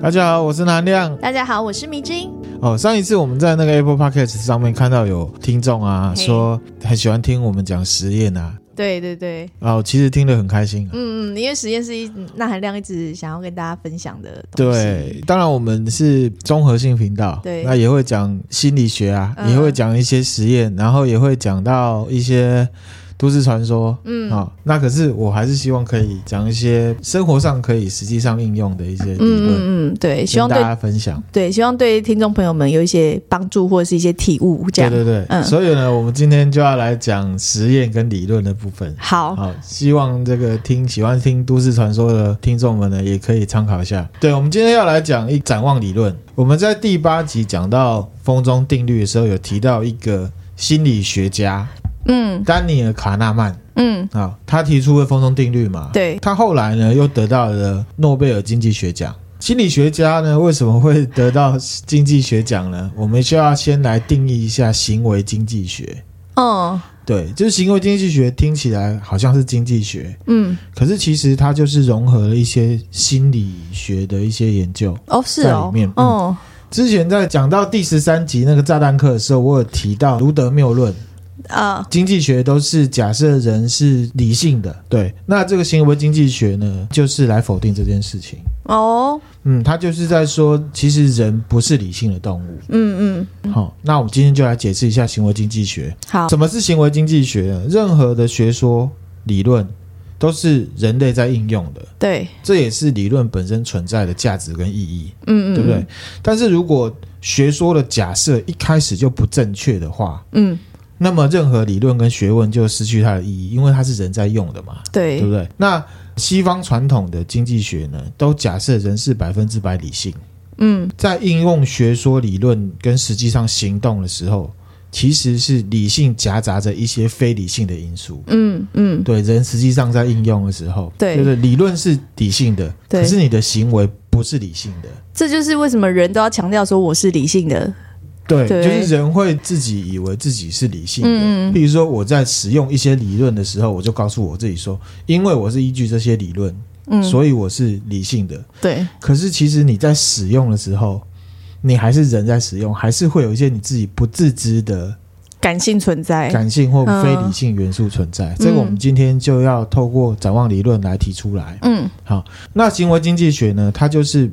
大家好，我是南亮。大家好，我是迷津。哦，上一次我们在那个 Apple Podcast 上面看到有听众啊说很喜欢听我们讲实验啊。对对对。哦，其实听得很开心啊。嗯嗯，因为实验是一那含量一直想要跟大家分享的东西。对，当然我们是综合性频道，对，那也会讲心理学啊，嗯、也会讲一些实验，然后也会讲到一些。都市传说，嗯，好、哦，那可是我还是希望可以讲一些生活上可以实际上应用的一些理论，嗯嗯，对，希望大家分享，对，希望对听众朋友们有一些帮助或者是一些体悟，这样，对对对，嗯，所以呢，我们今天就要来讲实验跟理论的部分，好，好，希望这个听喜欢听都市传说的听众们呢，也可以参考一下。对，我们今天要来讲一展望理论，我们在第八集讲到风中定律的时候，有提到一个心理学家。嗯，丹尼尔·卡纳曼，嗯，啊，他提出了风中定律嘛，对，他后来呢又得到了诺贝尔经济学奖。心理学家呢为什么会得到经济学奖呢？我们需要先来定义一下行为经济学。哦，对，就是行为经济学听起来好像是经济学，嗯，可是其实它就是融合了一些心理学的一些研究。哦，是哦，里面，哦、嗯，之前在讲到第十三集那个炸弹课的时候，我有提到卢德谬论。啊，经济学都是假设人是理性的，对。那这个行为经济学呢，就是来否定这件事情。哦，嗯，他就是在说，其实人不是理性的动物。嗯嗯。好，那我们今天就来解释一下行为经济学。好，什么是行为经济学呢？任何的学说理论都是人类在应用的。对，这也是理论本身存在的价值跟意义。嗯嗯，对不对？但是如果学说的假设一开始就不正确的话，嗯。那么任何理论跟学问就失去它的意义，因为它是人在用的嘛，对，对不对？那西方传统的经济学呢，都假设人是百分之百理性，嗯，在应用学说理论跟实际上行动的时候，其实是理性夹杂着一些非理性的因素，嗯嗯，对，人实际上在应用的时候，对，就是理论是理性的，可是你的行为不是理性的，这就是为什么人都要强调说我是理性的。对，就是人会自己以为自己是理性的。嗯，比如说我在使用一些理论的时候，我就告诉我自己说，因为我是依据这些理论，嗯，所以我是理性的。对。可是其实你在使用的时候，你还是人在使用，还是会有一些你自己不自知的感性存在，感性或非理性元素存在。嗯，这个我们今天就要透过展望理论来提出来。嗯，好，那行为经济学呢，它就是。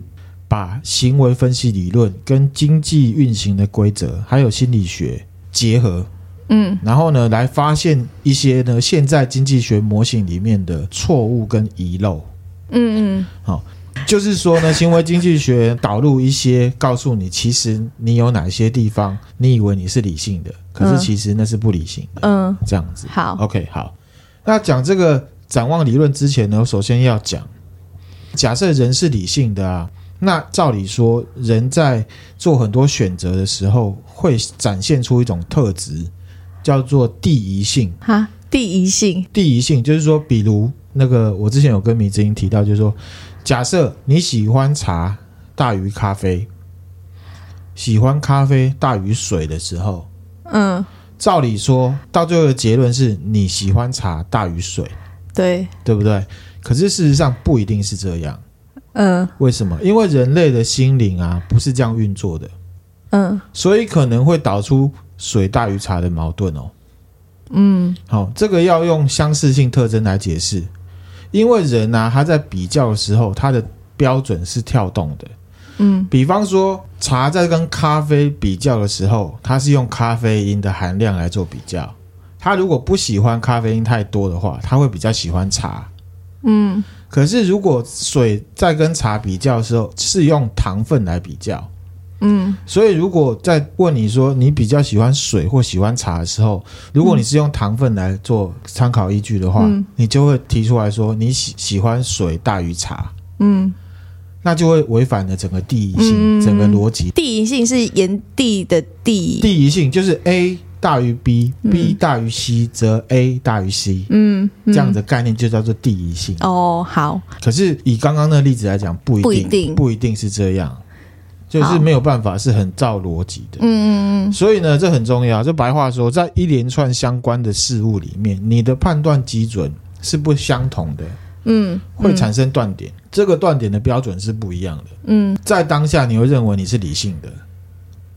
把行为分析理论跟经济运行的规则，还有心理学结合，嗯，然后呢，来发现一些呢现在经济学模型里面的错误跟遗漏，嗯嗯，好，就是说呢，行为经济学导入一些，告诉你其实你有哪些地方你以为你是理性的，可是其实那是不理性的，嗯，这样子，好，OK，好，那讲这个展望理论之前呢，我首先要讲，假设人是理性的啊。那照理说，人在做很多选择的时候，会展现出一种特质，叫做第一性。哈，第一性，第一性就是说，比如那个，我之前有跟米之英提到，就是说，假设你喜欢茶大于咖啡，喜欢咖啡大于水的时候，嗯，照理说到最后的结论是你喜欢茶大于水，对，对不对？可是事实上不一定是这样。嗯，为什么？因为人类的心灵啊，不是这样运作的。嗯，所以可能会导出水大于茶的矛盾哦。嗯，好，这个要用相似性特征来解释。因为人啊，他在比较的时候，他的标准是跳动的。嗯，比方说，茶在跟咖啡比较的时候，它是用咖啡因的含量来做比较。他如果不喜欢咖啡因太多的话，他会比较喜欢茶。嗯。可是，如果水在跟茶比较的时候，是用糖分来比较，嗯，所以如果在问你说你比较喜欢水或喜欢茶的时候，如果你是用糖分来做参考依据的话，嗯，你就会提出来说你喜喜欢水大于茶，嗯，那就会违反了整个第一性，嗯，整个逻辑。第一性是沿递的递，递移性就是 A。大于 B，B 大于 C，则 A 大于 C。嗯，嗯，这样的概念就叫做第一性。哦，好。可是以刚刚那个例子来讲，不一定，不一定，不一定是这样，就是没有办法是很照逻辑的。嗯嗯嗯。所以呢，这很重要。就白话说，在一连串相关的事物里面，你的判断基准是不相同的。嗯，会产生断点。这个断点的标准是不一样的。嗯，在当下你会认为你是理性的，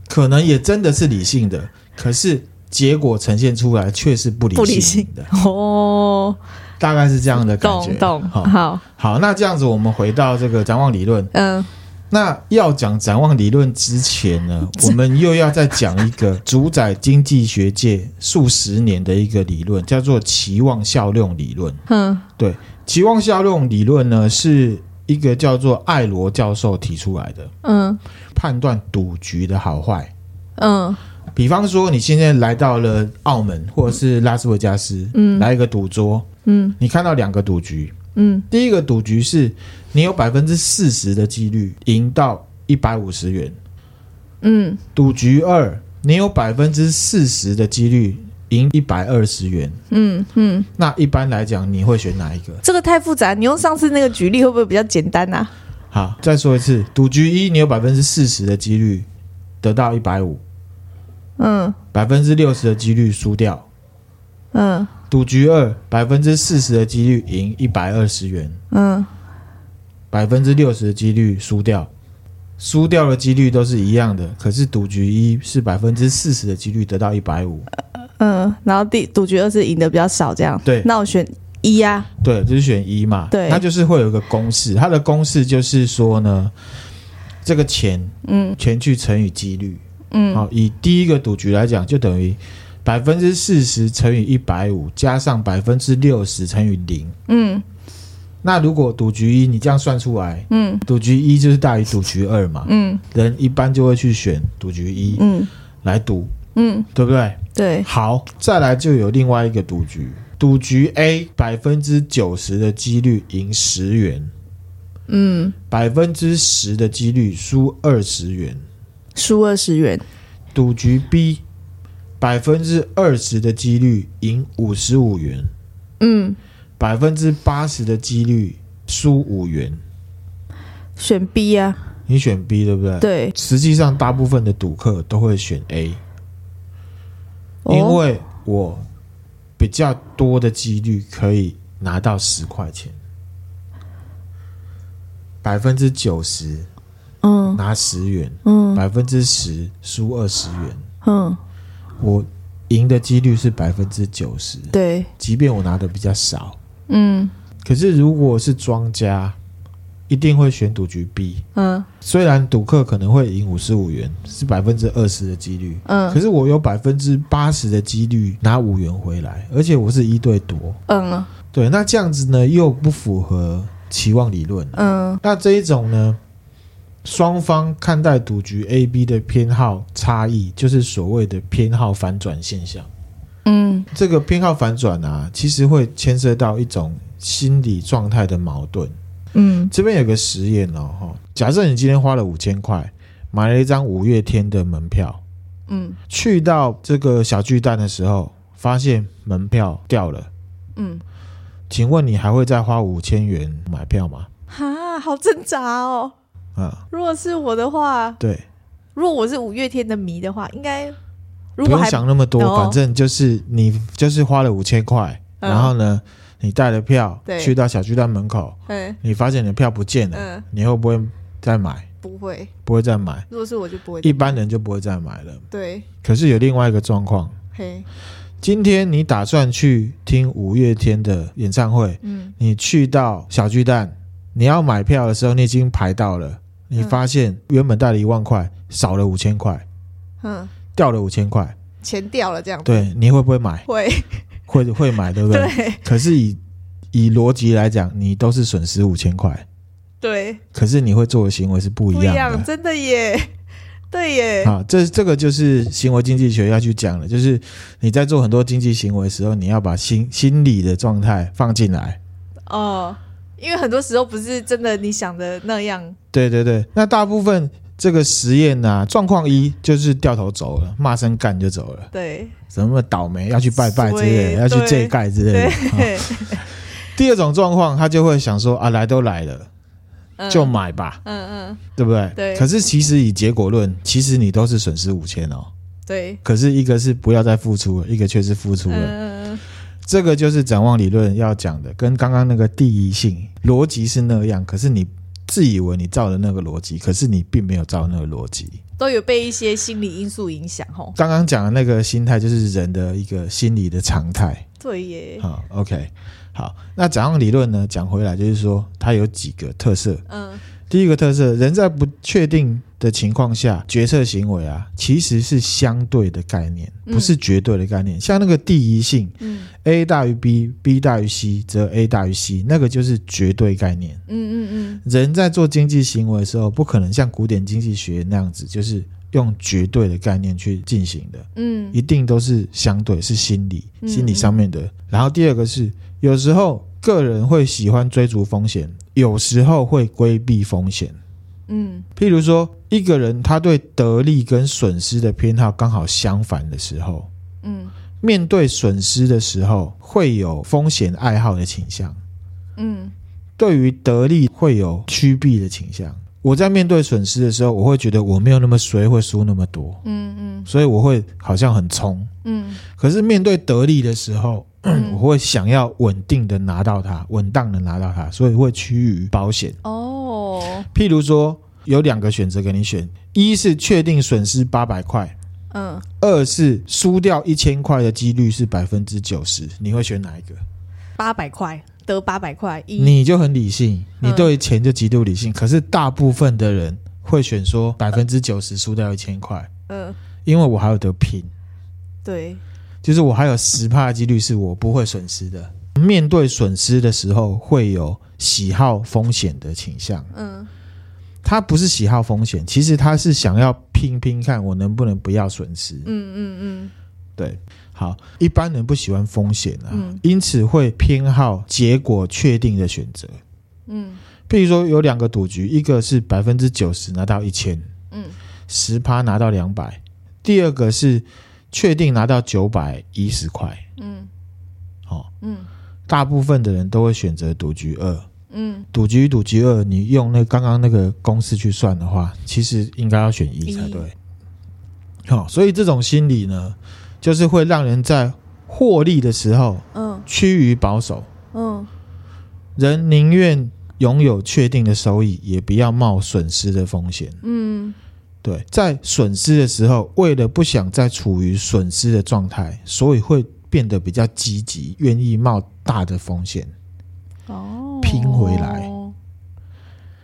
可能也真的是理性的，可是结果呈现出来却是不理性的。哦，大概是这样的感觉。懂懂。好，好，好，那这样子我们回到这个展望理论。嗯。那要讲展望理论之前呢，我们又要再讲一个主宰经济学界数十年的一个理论，叫做期望效用理论。嗯，对，期望效用理论呢，是一个叫做艾罗教授提出来的。嗯，判断赌局的好坏。嗯，比方说你现在来到了澳门或者是拉斯维加斯，嗯，来一个赌桌，嗯，你看到两个赌局。嗯，第一个赌局是你有百分之四十的几率赢到一百五十元。嗯，赌局二，你有百分之四十的几率赢一百二十元。嗯嗯，那一般来讲，你会选哪一个？这个太复杂，你用上次那个举例会不会比较简单啊？好，再说一次，赌局一，你有百分之四十的几率得到一百五。嗯，百分之六十的几率输掉。嗯。赌局二，百分之四十的几率赢一百二十元，嗯，百分之六十的几率输掉，输掉的几率都是一样的。可是赌局一是百分之四十的几率得到一百五，嗯，然后第赌局二是赢的比较少，这样。对，那我选一呀、啊。对，就是选一嘛。对，它就是会有一个公式，它的公式就是说呢，这个钱，嗯，钱去乘以几率，嗯，好，以第一个赌局来讲，就等于。百分之四十乘以一百五，加上百分之六十乘以零。嗯，那如果赌局一你这样算出来，嗯，赌局一就是大于赌局二嘛。嗯，人一般就会去选赌局一，嗯，来赌，嗯，对不对？对。好，再来就有另外一个赌局，赌局 A 百分之九十的几率赢十元，嗯，百分之十的几率输二十元，输二十元。赌局 B。百分之二十的几率赢五十五元，嗯，百分之八十的几率输五元，选 B 呀、啊？你选 B 对不对？对，实际上大部分的赌客都会选 A，、哦、因为我比较多的几率可以拿到十块钱，百分之九十，嗯，拿十元，嗯，百分之十输二十元，嗯。我赢的几率是百分之九十，对，即便我拿的比较少，嗯，可是如果是庄家，一定会选赌局 B，嗯，虽然赌客可能会赢五十五元，是百分之二十的几率，嗯，可是我有百分之八十的几率拿五元回来，而且我是一对多，嗯，对，那这样子呢又不符合期望理论，嗯，那这一种呢？双方看待赌局 A、B 的偏好差异，就是所谓的偏好反转现象。嗯，这个偏好反转啊，其实会牵涉到一种心理状态的矛盾。嗯，这边有个实验哦，哈，假设你今天花了五千块买了一张五月天的门票，嗯，去到这个小巨蛋的时候，发现门票掉了，嗯，请问你还会再花五千元买票吗？哈，好挣扎哦。啊，如果是我的话，对，如果我是五月天的迷的话，应该不用想那么多，哦、反正就是你就是花了五千块，嗯、然后呢，你带了票对。去到小巨蛋门口，嗯、你发现你的票不见了，嗯、你会不会再买？不会，不会再买。如果是我就不会，一般人就不会再买了。对，可是有另外一个状况，嘿，今天你打算去听五月天的演唱会，嗯，你去到小巨蛋，你要买票的时候，你已经排到了。你发现原本带了一万块，少了五千块，嗯，掉了五千块，钱掉了这样子。对，你会不会买？会，会会买，对不对？对。可是以以逻辑来讲，你都是损失五千块。对。可是你会做的行为是不一样的。不一样，真的耶。对耶。好，这这个就是行为经济学要去讲的，就是你在做很多经济行为的时候，你要把心心理的状态放进来。哦。因为很多时候不是真的你想的那样。对对对，那大部分这个实验呢、啊，状况一就是掉头走了，骂声干就走了。对，什么倒霉要去拜拜之类的，要去这盖之类的。第二种状况，他就会想说啊，来都来了，嗯、就买吧。嗯嗯，对不对？对。可是其实以结果论，其实你都是损失五千哦。对。可是一个是不要再付出了，一个却是付出了。嗯。这个就是展望理论要讲的，跟刚刚那个第一性逻辑是那样，可是你自以为你照的那个逻辑，可是你并没有照那个逻辑，都有被一些心理因素影响。吼，刚刚讲的那个心态就是人的一个心理的常态。对耶。好，OK，好，那展望理论呢？讲回来就是说，它有几个特色。嗯。第一个特色，人在不确定的情况下决策行为啊，其实是相对的概念，不是绝对的概念。嗯、像那个第一性，嗯，A 大于 B，B 大于 C，则 A 大于 C，那个就是绝对概念。嗯嗯嗯。人在做经济行为的时候，不可能像古典经济学那样子，就是用绝对的概念去进行的。嗯，一定都是相对，是心理，心理上面的。嗯嗯，然后第二个是，有时候。个人会喜欢追逐风险，有时候会规避风险。嗯，譬如说，一个人他对得利跟损失的偏好刚好相反的时候，嗯，面对损失的时候会有风险爱好的倾向。嗯，对于得利会有趋避的倾向。我在面对损失的时候，我会觉得我没有那么衰，会输那么多。嗯嗯，所以我会好像很冲。嗯，可是面对得利的时候。嗯、我会想要稳定的拿到它，稳当的拿到它，所以会趋于保险。哦，譬如说有两个选择给你选，一是确定损失八百块，嗯，二是输掉一千块的几率是百分之九十，你会选哪一个？八百块得八百块，你就很理性，你对钱就极度理性。嗯、可是大部分的人会选说百分之九十输掉一千块，嗯，因为我还有得拼。对。就是我还有十趴的几率是我不会损失的。面对损失的时候，会有喜好风险的倾向。嗯，他不是喜好风险，其实他是想要拼拼看我能不能不要损失。嗯嗯嗯，对。好，一般人不喜欢风险啊，嗯，因此会偏好结果确定的选择。嗯，譬如说有两个赌局，一个是百分之九十拿到一千，嗯，十趴拿到两百，第二个是。确定拿到九百一十块，嗯，好、哦，嗯，大部分的人都会选择赌局二，嗯，赌局赌局二，你用那刚刚那个公式去算的话，其实应该要选一才对，好、哦，所以这种心理呢，就是会让人在获利的时候，嗯，趋于保守，嗯，人宁愿拥有确定的收益，也不要冒损失的风险，嗯。对，在损失的时候，为了不想再处于损失的状态，所以会变得比较积极，愿意冒大的风险，哦，拼回来。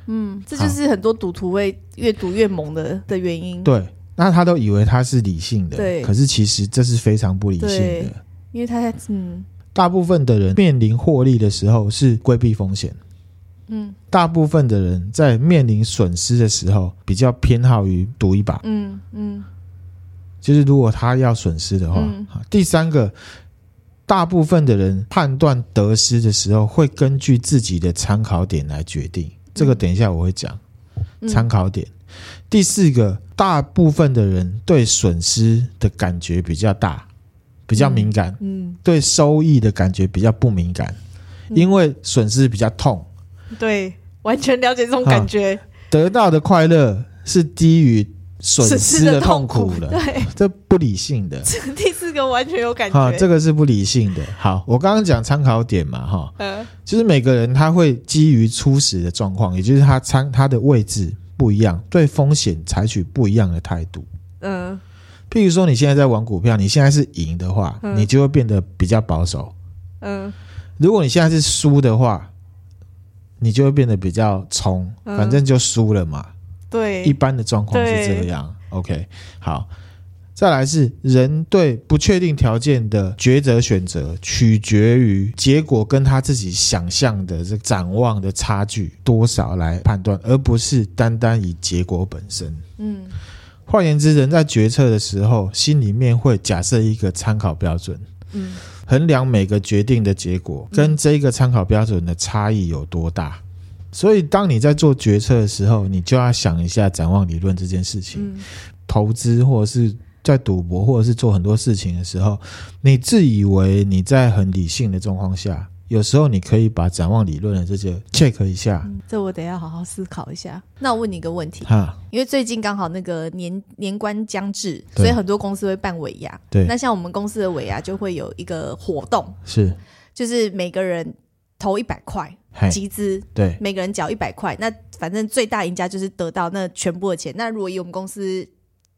嗯，这就是很多赌徒会越赌越猛的的原因。对，那他都以为他是理性的，对，可是其实这是非常不理性的，因为他在嗯，大部分的人面临获利的时候是规避风险。嗯，大部分的人在面临损失的时候，比较偏好于赌一把。嗯嗯，就是如果他要损失的话，嗯、第三个，大部分的人判断得失的时候，会根据自己的参考点来决定。这个等一下我会讲参考点。第四个，大部分的人对损失的感觉比较大，比较敏感。嗯，对收益的感觉比较不敏感，因为损失比较痛。对，完全了解这种感觉。得到的快乐是低于损失的痛苦的。对，这不理性的。这第四个完全有感觉。好，这个是不理性的。好，我刚刚讲参考点嘛，哈，嗯，就是每个人他会基于初始的状况，也就是他参他的位置不一样，对风险采取不一样的态度。嗯，譬如说你现在在玩股票，你现在是赢的话，嗯，你就会变得比较保守。嗯，如果你现在是输的话。你就会变得比较冲，反正就输了嘛。嗯、对，一般的状况是这样。OK，好，再来是人对不确定条件的抉择选择，取决于结果跟他自己想象的这展望的差距多少来判断，而不是单单以结果本身。嗯，换言之，人在决策的时候，心里面会假设一个参考标准。嗯。衡量每个决定的结果跟这个参考标准的差异有多大，所以当你在做决策的时候，你就要想一下展望理论这件事情。投资或者是在赌博或者是做很多事情的时候，你自以为你在很理性的状况下，有时候你可以把展望理论的这些 check 一下。嗯，这我得要好好思考一下。那我问你一个问题，哈，因为最近刚好那个年年关将至，所以很多公司会办尾牙。对，那像我们公司的尾牙就会有一个活动，是，就是每个人投一百块集资，对，每个人缴一百块，那反正最大赢家就是得到那全部的钱。那如果以我们公司。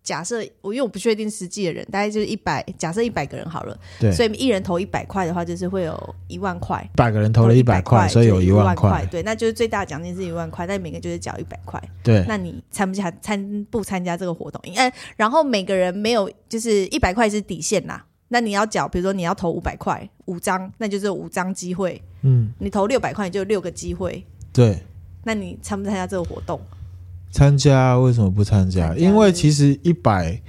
假设我因为我不确定实际的人，大概就是一百，假设一百个人好了，对，所以一人投一百块的话，就是会有一万块。百个人投了一百块，所以有一万块。对，那就是最大的奖金是一万块，但每个人就是缴一百块。对，那你参不参参不参加这个活动？哎，然后每个人没有就是一百块是底线啦。那你要缴，比如说你要投五百块五张，那就是五张机会。嗯，你投六百块，你就六个机会。对，那你参不参加这个活动？参加为什么不参加？因为其实一百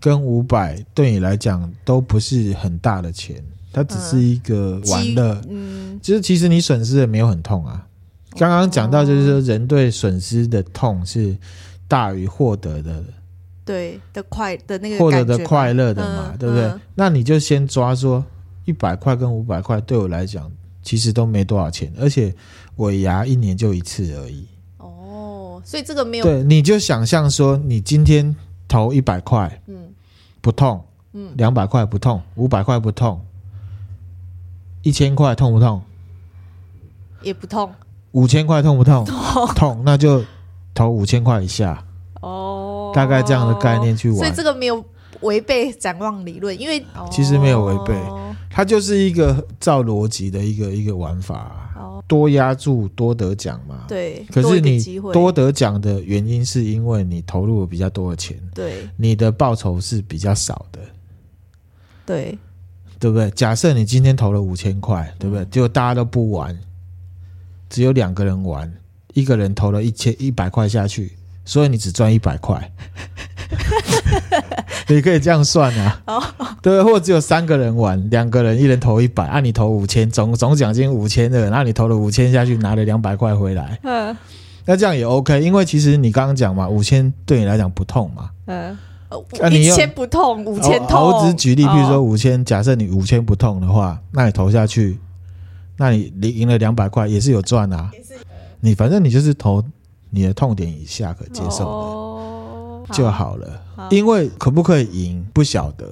跟五百对你来讲都不是很大的钱，它只是一个玩乐。嗯，就是其实你损失也没有很痛啊。刚刚讲到就是说，人对损失的痛是大于获得的，对的快的那个获得的快乐的嘛，对不对？那你就先抓说一百块跟五百块对我来讲其实都没多少钱，而且尾牙一年就一次而已。所以这个没有对，你就想象说，你今天投一百块，嗯，不痛，嗯，两百块不痛，五百块不痛，一千块痛不痛？也不痛。五千块痛不痛？痛，痛，那就投五千块以下。哦，大概这样的概念去玩。所以这个没有违背展望理论，因为其实没有违背，它就是一个照逻辑的一个一个玩法。多押注多得奖嘛？对。可是你多得奖的原因是因为你投入了比较多的钱，对。你的报酬是比较少的，对，对不对？假设你今天投了五千块，对不对？结果大家都不玩，只有两个人玩，一个人投了一千一百块下去，所以你只赚一百块。你可以这样算啊，对，或者只有三个人玩，两个人一人投一百，按你投五千，总总奖金五千的，然后你投了五千下去，拿了两百块回来，嗯，那这样也 OK，因为其实你刚刚讲嘛，五千对你来讲不痛嘛，嗯，一千不痛，五千痛，我只举例，譬如说五千，假设你五千不痛的话，那你投下去，那你你赢了两百块也是有赚啊，你反正你就是投你的痛点以下可接受的。就好了，好，因为可不可以赢不晓得。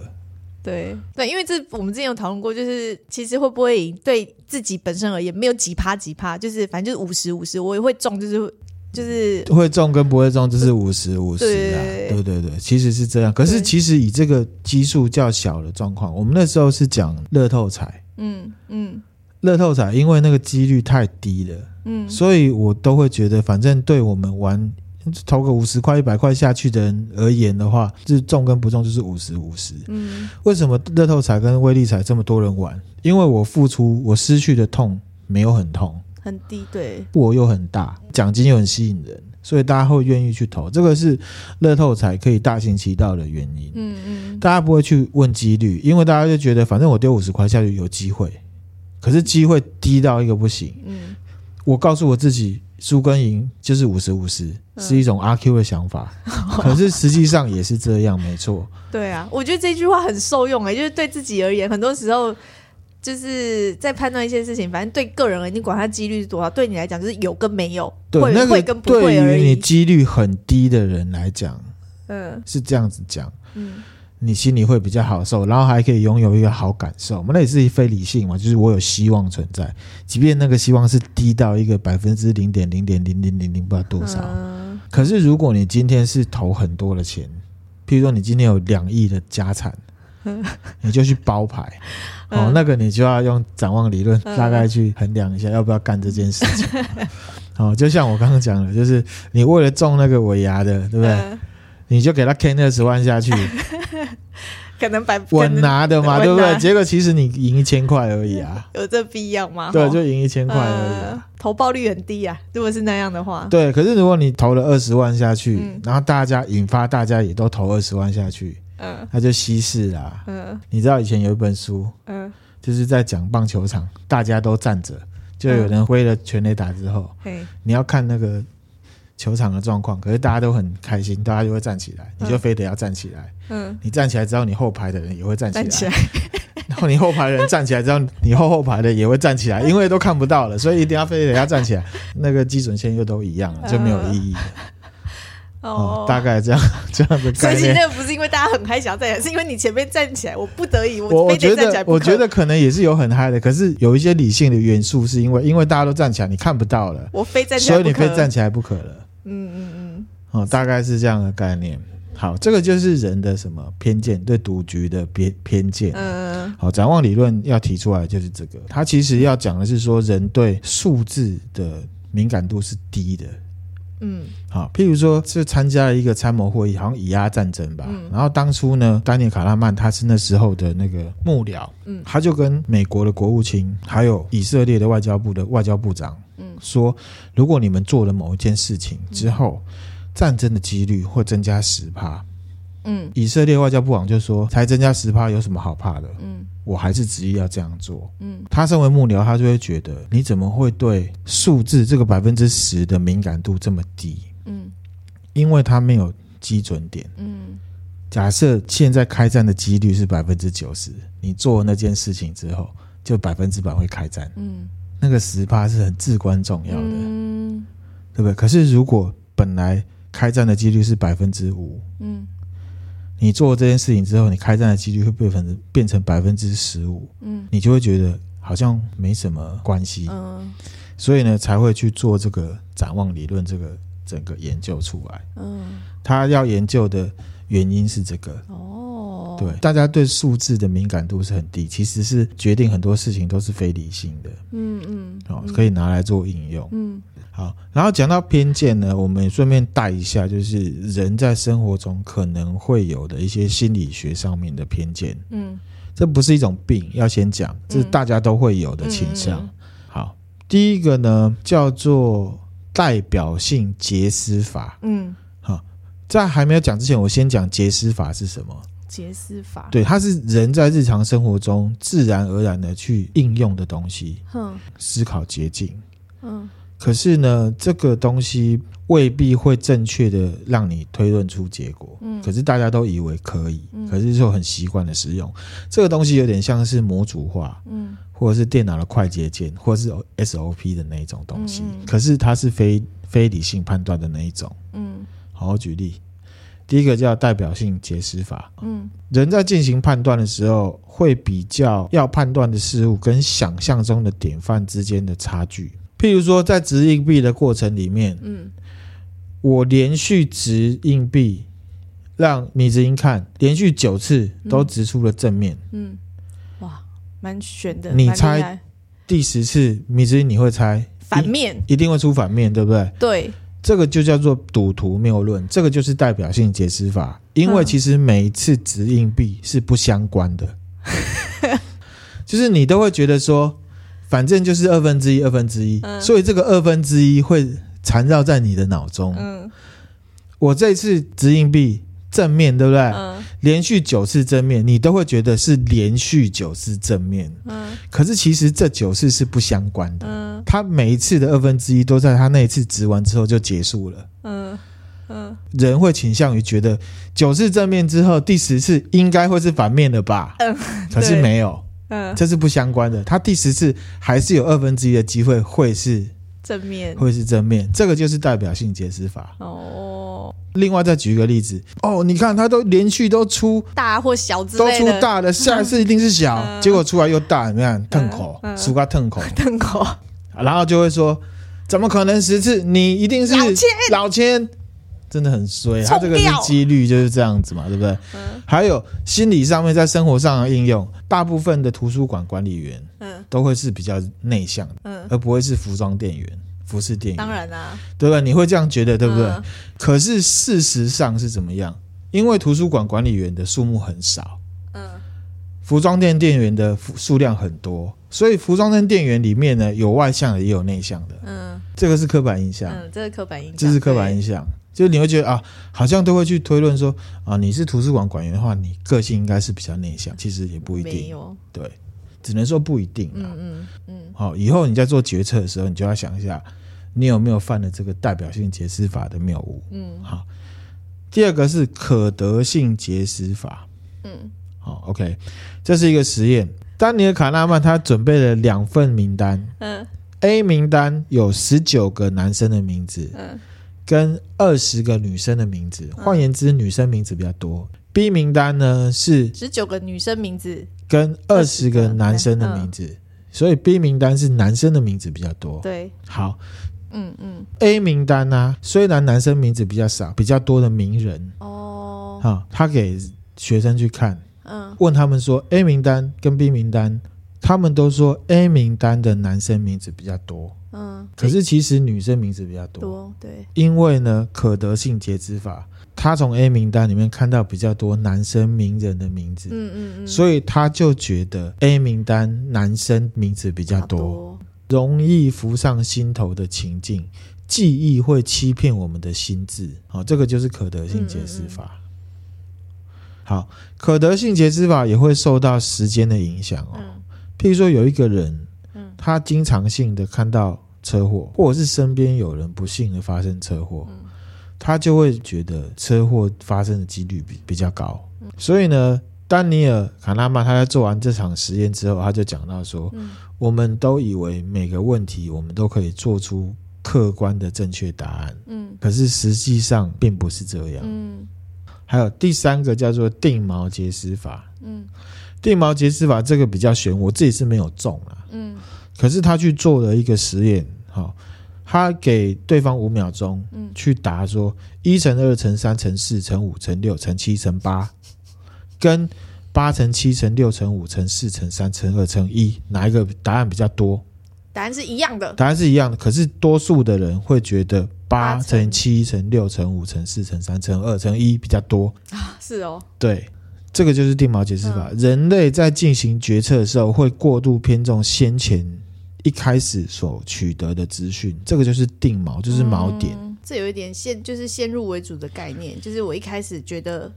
对。对，因为这我们之前有讨论过，就是其实会不会赢对自己本身而言没有几趴几趴，就是反正就是五十五十，我也会中，就是就是会中跟不会中就是五十五十啊。对。对对，其实是这样。可是其实以这个基数较小的状况，我们那时候是讲乐透彩，嗯嗯，乐透彩因为那个几率太低了，嗯，所以我都会觉得，反正对我们玩。投个五十块、一百块下去的人而言的话，就是中跟不中就是五十五十。嗯，为什么乐透彩跟威力彩这么多人玩？因为我付出，我失去的痛没有很痛，很低，对，我又很大，奖金又很吸引人，所以大家会愿意去投。这个是乐透彩可以大行其道的原因。嗯嗯，大家不会去问几率，因为大家就觉得反正我丢五十块下去有机会，可是机会低到一个不行。嗯，我告诉我自己。输跟赢就是五十五十，是一种阿 Q 的想法，嗯、可是实际上也是这样，没错。对啊，我觉得这句话很受用诶、欸，就是对自己而言，很多时候就是在判断一些事情，反正对个人而言，你管它几率是多少，对你来讲就是有跟没有，对会、那个、会跟不会而已。对于你几率很低的人来讲，嗯，是这样子讲，嗯。你心里会比较好受，然后还可以拥有一个好感受。那也是非理性嘛，就是我有希望存在，即便那个希望是低到一个百分之零点零点零零零零不知道多少。嗯、可是如果你今天是投很多的钱，譬如说你今天有两亿的家产，嗯、你就去包牌，嗯、哦，那个你就要用展望理论大概去衡量一下要不要干这件事情。嗯、哦，就像我刚刚讲的，就是你为了中那个尾牙的，对不对？嗯你就给他 K 二十万下去，可能百稳拿的嘛，对不对？结果其实你赢一千块而已啊，有这必要吗？对，就赢一千块而已，啊呃，投报率很低啊。如果是那样的话，对。可是如果你投了二十万下去，嗯、然后大家引发大家也都投二十万下去，嗯，那就稀释啦。嗯，你知道以前有一本书，嗯，就是在讲棒球场，大家都站着，就有人挥了全垒打之后，嗯、你要看那个。球场的状况，可是大家都很开心，大家就会站起来，你就非得要站起来。嗯，你站起来之后，你后排的人也会站起来。然后你后排的人站起来之后，你后后排的也会站起来，因为都看不到了，所以一定要非得要站起来。那个基准线又都一样了，就没有意义了。哦，哦，大概这样这样的概念。所以那个不是因为大家很嗨想要站起来，是因为你前面站起来，我不得已，我非得站起来我。我觉得可能也是有很嗨的，可是有一些理性的元素，是因为因为大家都站起来，你看不到了，我非站起来，所以你非站起来不可了。嗯嗯嗯。哦，大概是这样的概念。好，这个就是人的什么偏见，对赌局的偏偏见。嗯，好，展望理论要提出来就是这个，它其实要讲的是说人对数字的敏感度是低的。嗯，好，譬如说是参加了一个参谋会议，好像以阿战争吧。嗯，然后当初呢，丹尼卡拉曼他是那时候的那个幕僚，嗯，他就跟美国的国务卿还有以色列的外交部的外交部长，嗯，说如果你们做了某一件事情之后。嗯战争的几率会增加十趴，嗯，以色列外交部长就说，才增加十趴，有什么好怕的？嗯，我还是执意要这样做。嗯，他身为幕僚，他就会觉得，你怎么会对数字这个百分之十的敏感度这么低？嗯，因为他没有基准点。嗯，假设现在开战的几率是百分之九十，你做那件事情之后，就百分之百会开战。嗯，那个十趴是很至关重要的。嗯，对不对？可是如果本来开战的几率是百分之五，嗯，你做这件事情之后，你开战的几率会变成变成百分之十五，嗯，你就会觉得好像没什么关系，嗯，所以呢才会去做这个展望理论这个整个研究出来，嗯，他要研究的原因是这个，哦，对，大家对数字的敏感度是很低，其实是决定很多事情都是非理性的，嗯嗯，哦，可以拿来做应用，嗯。好，然后讲到偏见呢，我们顺便带一下，就是人在生活中可能会有的一些心理学上面的偏见。嗯，这不是一种病，要先讲，这是大家都会有的倾向。好，第一个呢叫做代表性结思法。嗯，好，在还没有讲之前，我先讲结思法是什么？结思法，对，它是人在日常生活中自然而然的去应用的东西。哼，思考捷径。嗯。可是呢，这个东西未必会正确的让你推论出结果。嗯，可是大家都以为可以，嗯，可是就很习惯的使用这个东西，有点像是模组化，嗯，或者是电脑的快捷键，或者是 SOP 的那一种东西。可是它是非非理性判断的那一种。嗯，好好举例，第一个叫代表性解释法。嗯，人在进行判断的时候，会比较要判断的事物跟想象中的典范之间的差距。譬如说，在掷硬币的过程里面，嗯，我连续掷硬币，让米子英看，连续九次都掷出了正面，嗯，哇，蛮悬的。你猜第十次米子英你会猜反面，一定会出反面，对不对？对，这个就叫做赌徒谬论，这个就是代表性解释法，因为其实每一次掷硬币是不相关的，就是你都会觉得说。反正就是二分之一，二分之一，所以这个二分之一会缠绕在你的脑中。嗯，我这次掷硬币正面，对不对？嗯，连续九次正面，你都会觉得是连续九次正面。嗯，可是其实这九次是不相关的。嗯，他每一次的二分之一都在他那一次值完之后就结束了。嗯嗯，人会倾向于觉得九次正面之后，第十次应该会是反面的吧？嗯，可是没有。嗯，这是不相关的。他第十次还是有二分之一的机会会是正面，会是正面。这个就是代表性解释法。哦。另外再举一个例子。哦，你看他都连续都出大或小之类的，都出大的，下一次一定是小，嗯、结果出来又大，你看吞口，输个吞口，吞口。然后就会说，怎么可能十次？你一定是老千。老千真的很衰，他这个是几率就是这样子嘛，对不对？嗯。还有心理上面，在生活上的应用，大部分的图书馆管理员，嗯，都会是比较内向的，嗯，而不会是服装店员、服饰店员。当然啦，对吧？你会这样觉得，对不对？嗯。可是事实上是怎么样？因为图书馆管理员的数目很少，嗯，服装店店员的数量很多，所以服装店店员里面呢，有外向的，也有内向的，嗯，这个是刻板印象，嗯，这是刻板印象，这是刻板印象。就你会觉得啊，好像都会去推论说啊，你是图书馆管员的话，你个性应该是比较内向，其实也不一定。有对，只能说不一定嗯嗯嗯。好，以后你在做决策的时候，你就要想一下，你有没有犯了这个代表性解释法的谬误。嗯。好，第二个是可得性结思法。嗯。好，OK，这是一个实验。丹尼尔·卡纳曼他准备了两份名单，嗯，A 名单有十九个男生的名字，嗯，跟二十个女生的名字，换言之，女生名字比较多。B 名单呢是十九个女生名字。跟二十个男生的名字，所以 B 名单是男生的名字比较多。对，好，嗯嗯，A 名单呢、啊，虽然男生名字比较少，比较多的名人。哦，好，他给学生去看。嗯，问他们说 A 名单跟 B 名单，他们都说 A 名单的男生名字比较多。嗯，可是其实女生名字比较多。多对，因为呢，可得性截肢法，他从 A 名单里面看到比较多男生名人的名字。嗯嗯嗯，所以他就觉得 A 名单男生名字比较多，多容易浮上心头的情境，记忆会欺骗我们的心智。好，这个就是可得性截肢法。嗯嗯嗯好，可得性截肢法也会受到时间的影响哦。譬如说，有一个人，他经常性的看到车祸，或者是身边有人不幸的发生车祸，他就会觉得车祸发生的几率比比较高。所以呢，丹尼尔·卡纳曼他在做完这场实验之后，他就讲到说，我们都以为每个问题我们都可以做出客观的正确答案，嗯，可是实际上并不是这样，嗯。还有第三个叫做定锚结思法，嗯，定毛结丝法这个比较玄，我自己是没有中啊，嗯，可是他去做了一个实验，好，他给对方五秒钟，嗯，去答说一乘二乘三乘四乘五乘六乘七乘八，跟八乘七乘六乘五乘四乘三乘二乘一，哪一个答案比较多？答案是一样的，答案是一样的，可是多数的人会觉得。八乘七乘六乘五乘四乘三乘二乘一比较多。啊，是哦，对，这个就是定锚解释法。嗯、人类在进行决策的时候，会过度偏重先前一开始所取得的资讯，这个就是定锚，就是锚点。嗯、这有一点先就是先入为主的概念，就是我一开始觉得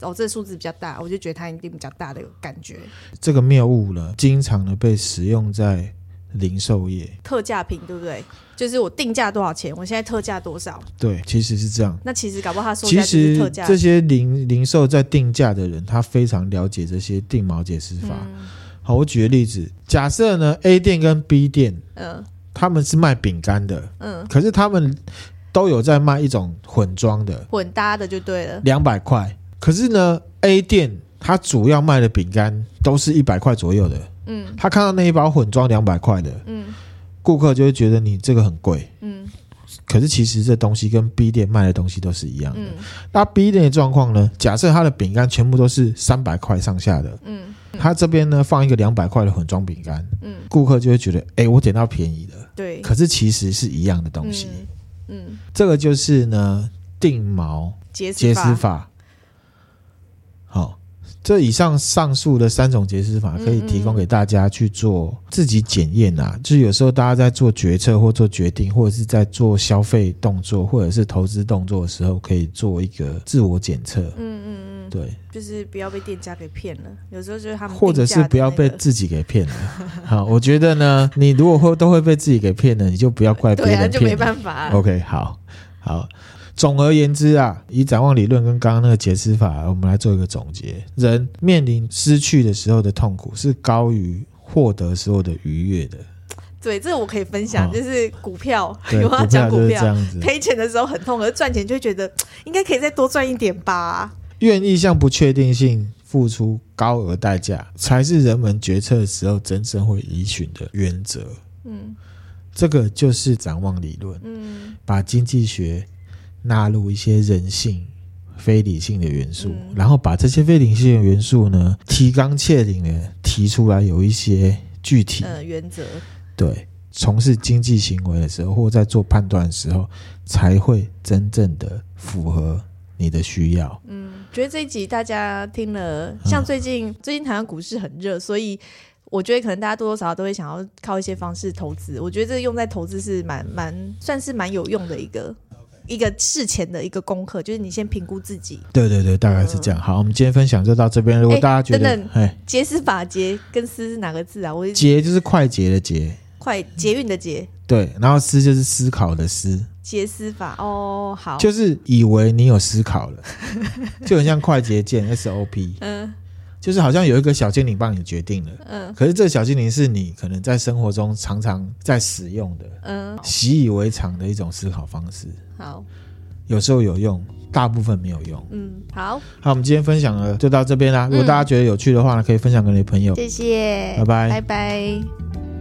哦，这个数字比较大，我就觉得它一定比较大的感觉。这个谬误呢，经常呢被使用在零售业，特价品，对不对？就是我定价多少钱，我现在特价多少？对，其实是这样。那其实搞不好他说，其实这些零零售在定价的人，他非常了解这些定毛解释法。嗯、好，我举个例子，假设呢 A 店跟 B 店，嗯，他们是卖饼干的，嗯，可是他们都有在卖一种混装的，混搭的就对了，两百块。可是呢 A 店它主要卖的饼干都是一百块左右的，嗯，他看到那一包混装两百块的，嗯。顾客就会觉得你这个很贵，嗯，可是其实这东西跟 B 店卖的东西都是一样的。嗯，那 B 店的状况呢？假设他的饼干全部都是三百块上下的，嗯，他这边呢放一个两百块的混装饼干，嗯，顾客就会觉得，哎，我点到便宜的，对，可是其实是一样的东西，嗯，嗯，这个就是呢定毛结思法。这以上上述的三种解释法可以提供给大家去做自己检验啊，就是有时候大家在做决策或做决定，或者是在做消费动作或者是投资动作的时候，可以做一个自我检测。嗯嗯嗯，对，就是不要被店家给骗了。有时候就是他们，或者是不要被自己给骗了。好，我觉得呢，你如果会都会被自己给骗了，你就不要怪 别人骗。对啊，就没办法。OK，好，好。总而言之啊，以展望理论跟刚刚那个解释法，我们来做一个总结：人面临失去的时候的痛苦是高于获得时候的愉悦的。对，这个我可以分享，哦、就是股票，有没有讲股票？赔钱的时候很痛，而赚钱就会觉得应该可以再多赚一点吧。愿意向不确定性付出高额代价，才是人们决策的时候真正会依循的原则。嗯，这个就是展望理论。嗯，把经济学。纳入一些人性、非理性的元素，嗯、然后把这些非理性的元素呢，提纲挈领的提出来，有一些具体呃原则。对，从事经济行为的时候，或在做判断的时候，才会真正的符合你的需要。嗯，觉得这一集大家听了，像最近、嗯、最近台湾股市很热，所以我觉得可能大家多多少少都会想要靠一些方式投资。我觉得这个用在投资是蛮蛮算是蛮有用的一个。一个事前的一个功课，就是你先评估自己。对对对，大概是这样。好，我们今天分享就到这边。如果大家觉得，等等，结思法结跟思是哪个字啊？我捷就是快捷的捷，快捷运的捷。对，然后思就是思考的思。捷思法哦，好，就是以为你有思考了，就很像快捷键 SOP。嗯，就是好像有一个小精灵帮你决定了，嗯，可是这个小精灵是你可能在生活中常常在使用的，嗯，习以为常的一种思考方式。好，有时候有用，大部分没有用。嗯，好，好，我们今天分享了就到这边啦。如果大家觉得有趣的话呢，可以分享给你的朋友。谢谢，拜拜，拜拜。